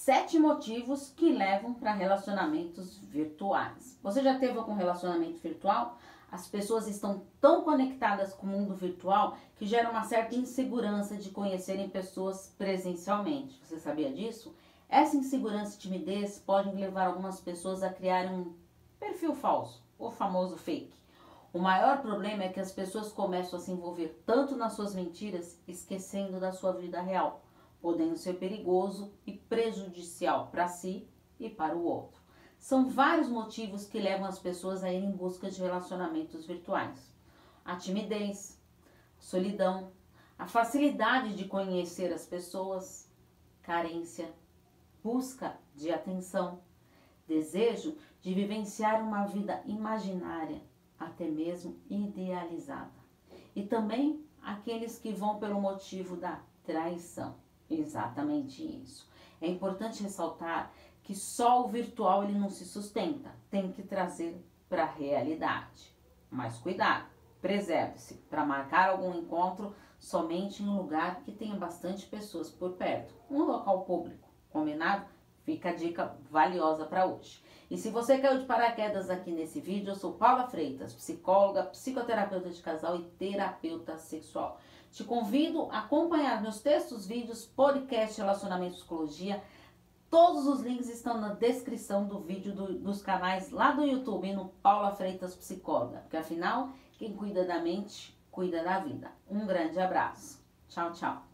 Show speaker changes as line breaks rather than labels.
sete motivos que levam para relacionamentos virtuais. Você já teve algum relacionamento virtual? As pessoas estão tão conectadas com o mundo virtual que gera uma certa insegurança de conhecerem pessoas presencialmente. Você sabia disso? Essa insegurança e timidez podem levar algumas pessoas a criarem um perfil falso, o famoso fake. O maior problema é que as pessoas começam a se envolver tanto nas suas mentiras, esquecendo da sua vida real, podendo ser perigoso e prejudicial para si e para o outro. São vários motivos que levam as pessoas a ir em busca de relacionamentos virtuais: a timidez, a solidão, a facilidade de conhecer as pessoas, carência, busca de atenção, desejo de vivenciar uma vida imaginária até mesmo idealizada. E também aqueles que vão pelo motivo da traição. Exatamente isso. É importante ressaltar que só o virtual ele não se sustenta, tem que trazer para a realidade. Mas cuidado, preserve-se para marcar algum encontro somente em um lugar que tenha bastante pessoas por perto, um local público. Combinado? Fica a dica valiosa para hoje. E se você caiu de paraquedas aqui nesse vídeo, eu sou Paula Freitas, psicóloga, psicoterapeuta de casal e terapeuta sexual. Te convido a acompanhar meus textos, vídeos, podcast Relacionamento Psicologia. Todos os links estão na descrição do vídeo do, dos canais lá do YouTube e no Paula Freitas Psicóloga. Porque afinal, quem cuida da mente, cuida da vida. Um grande abraço. Tchau, tchau.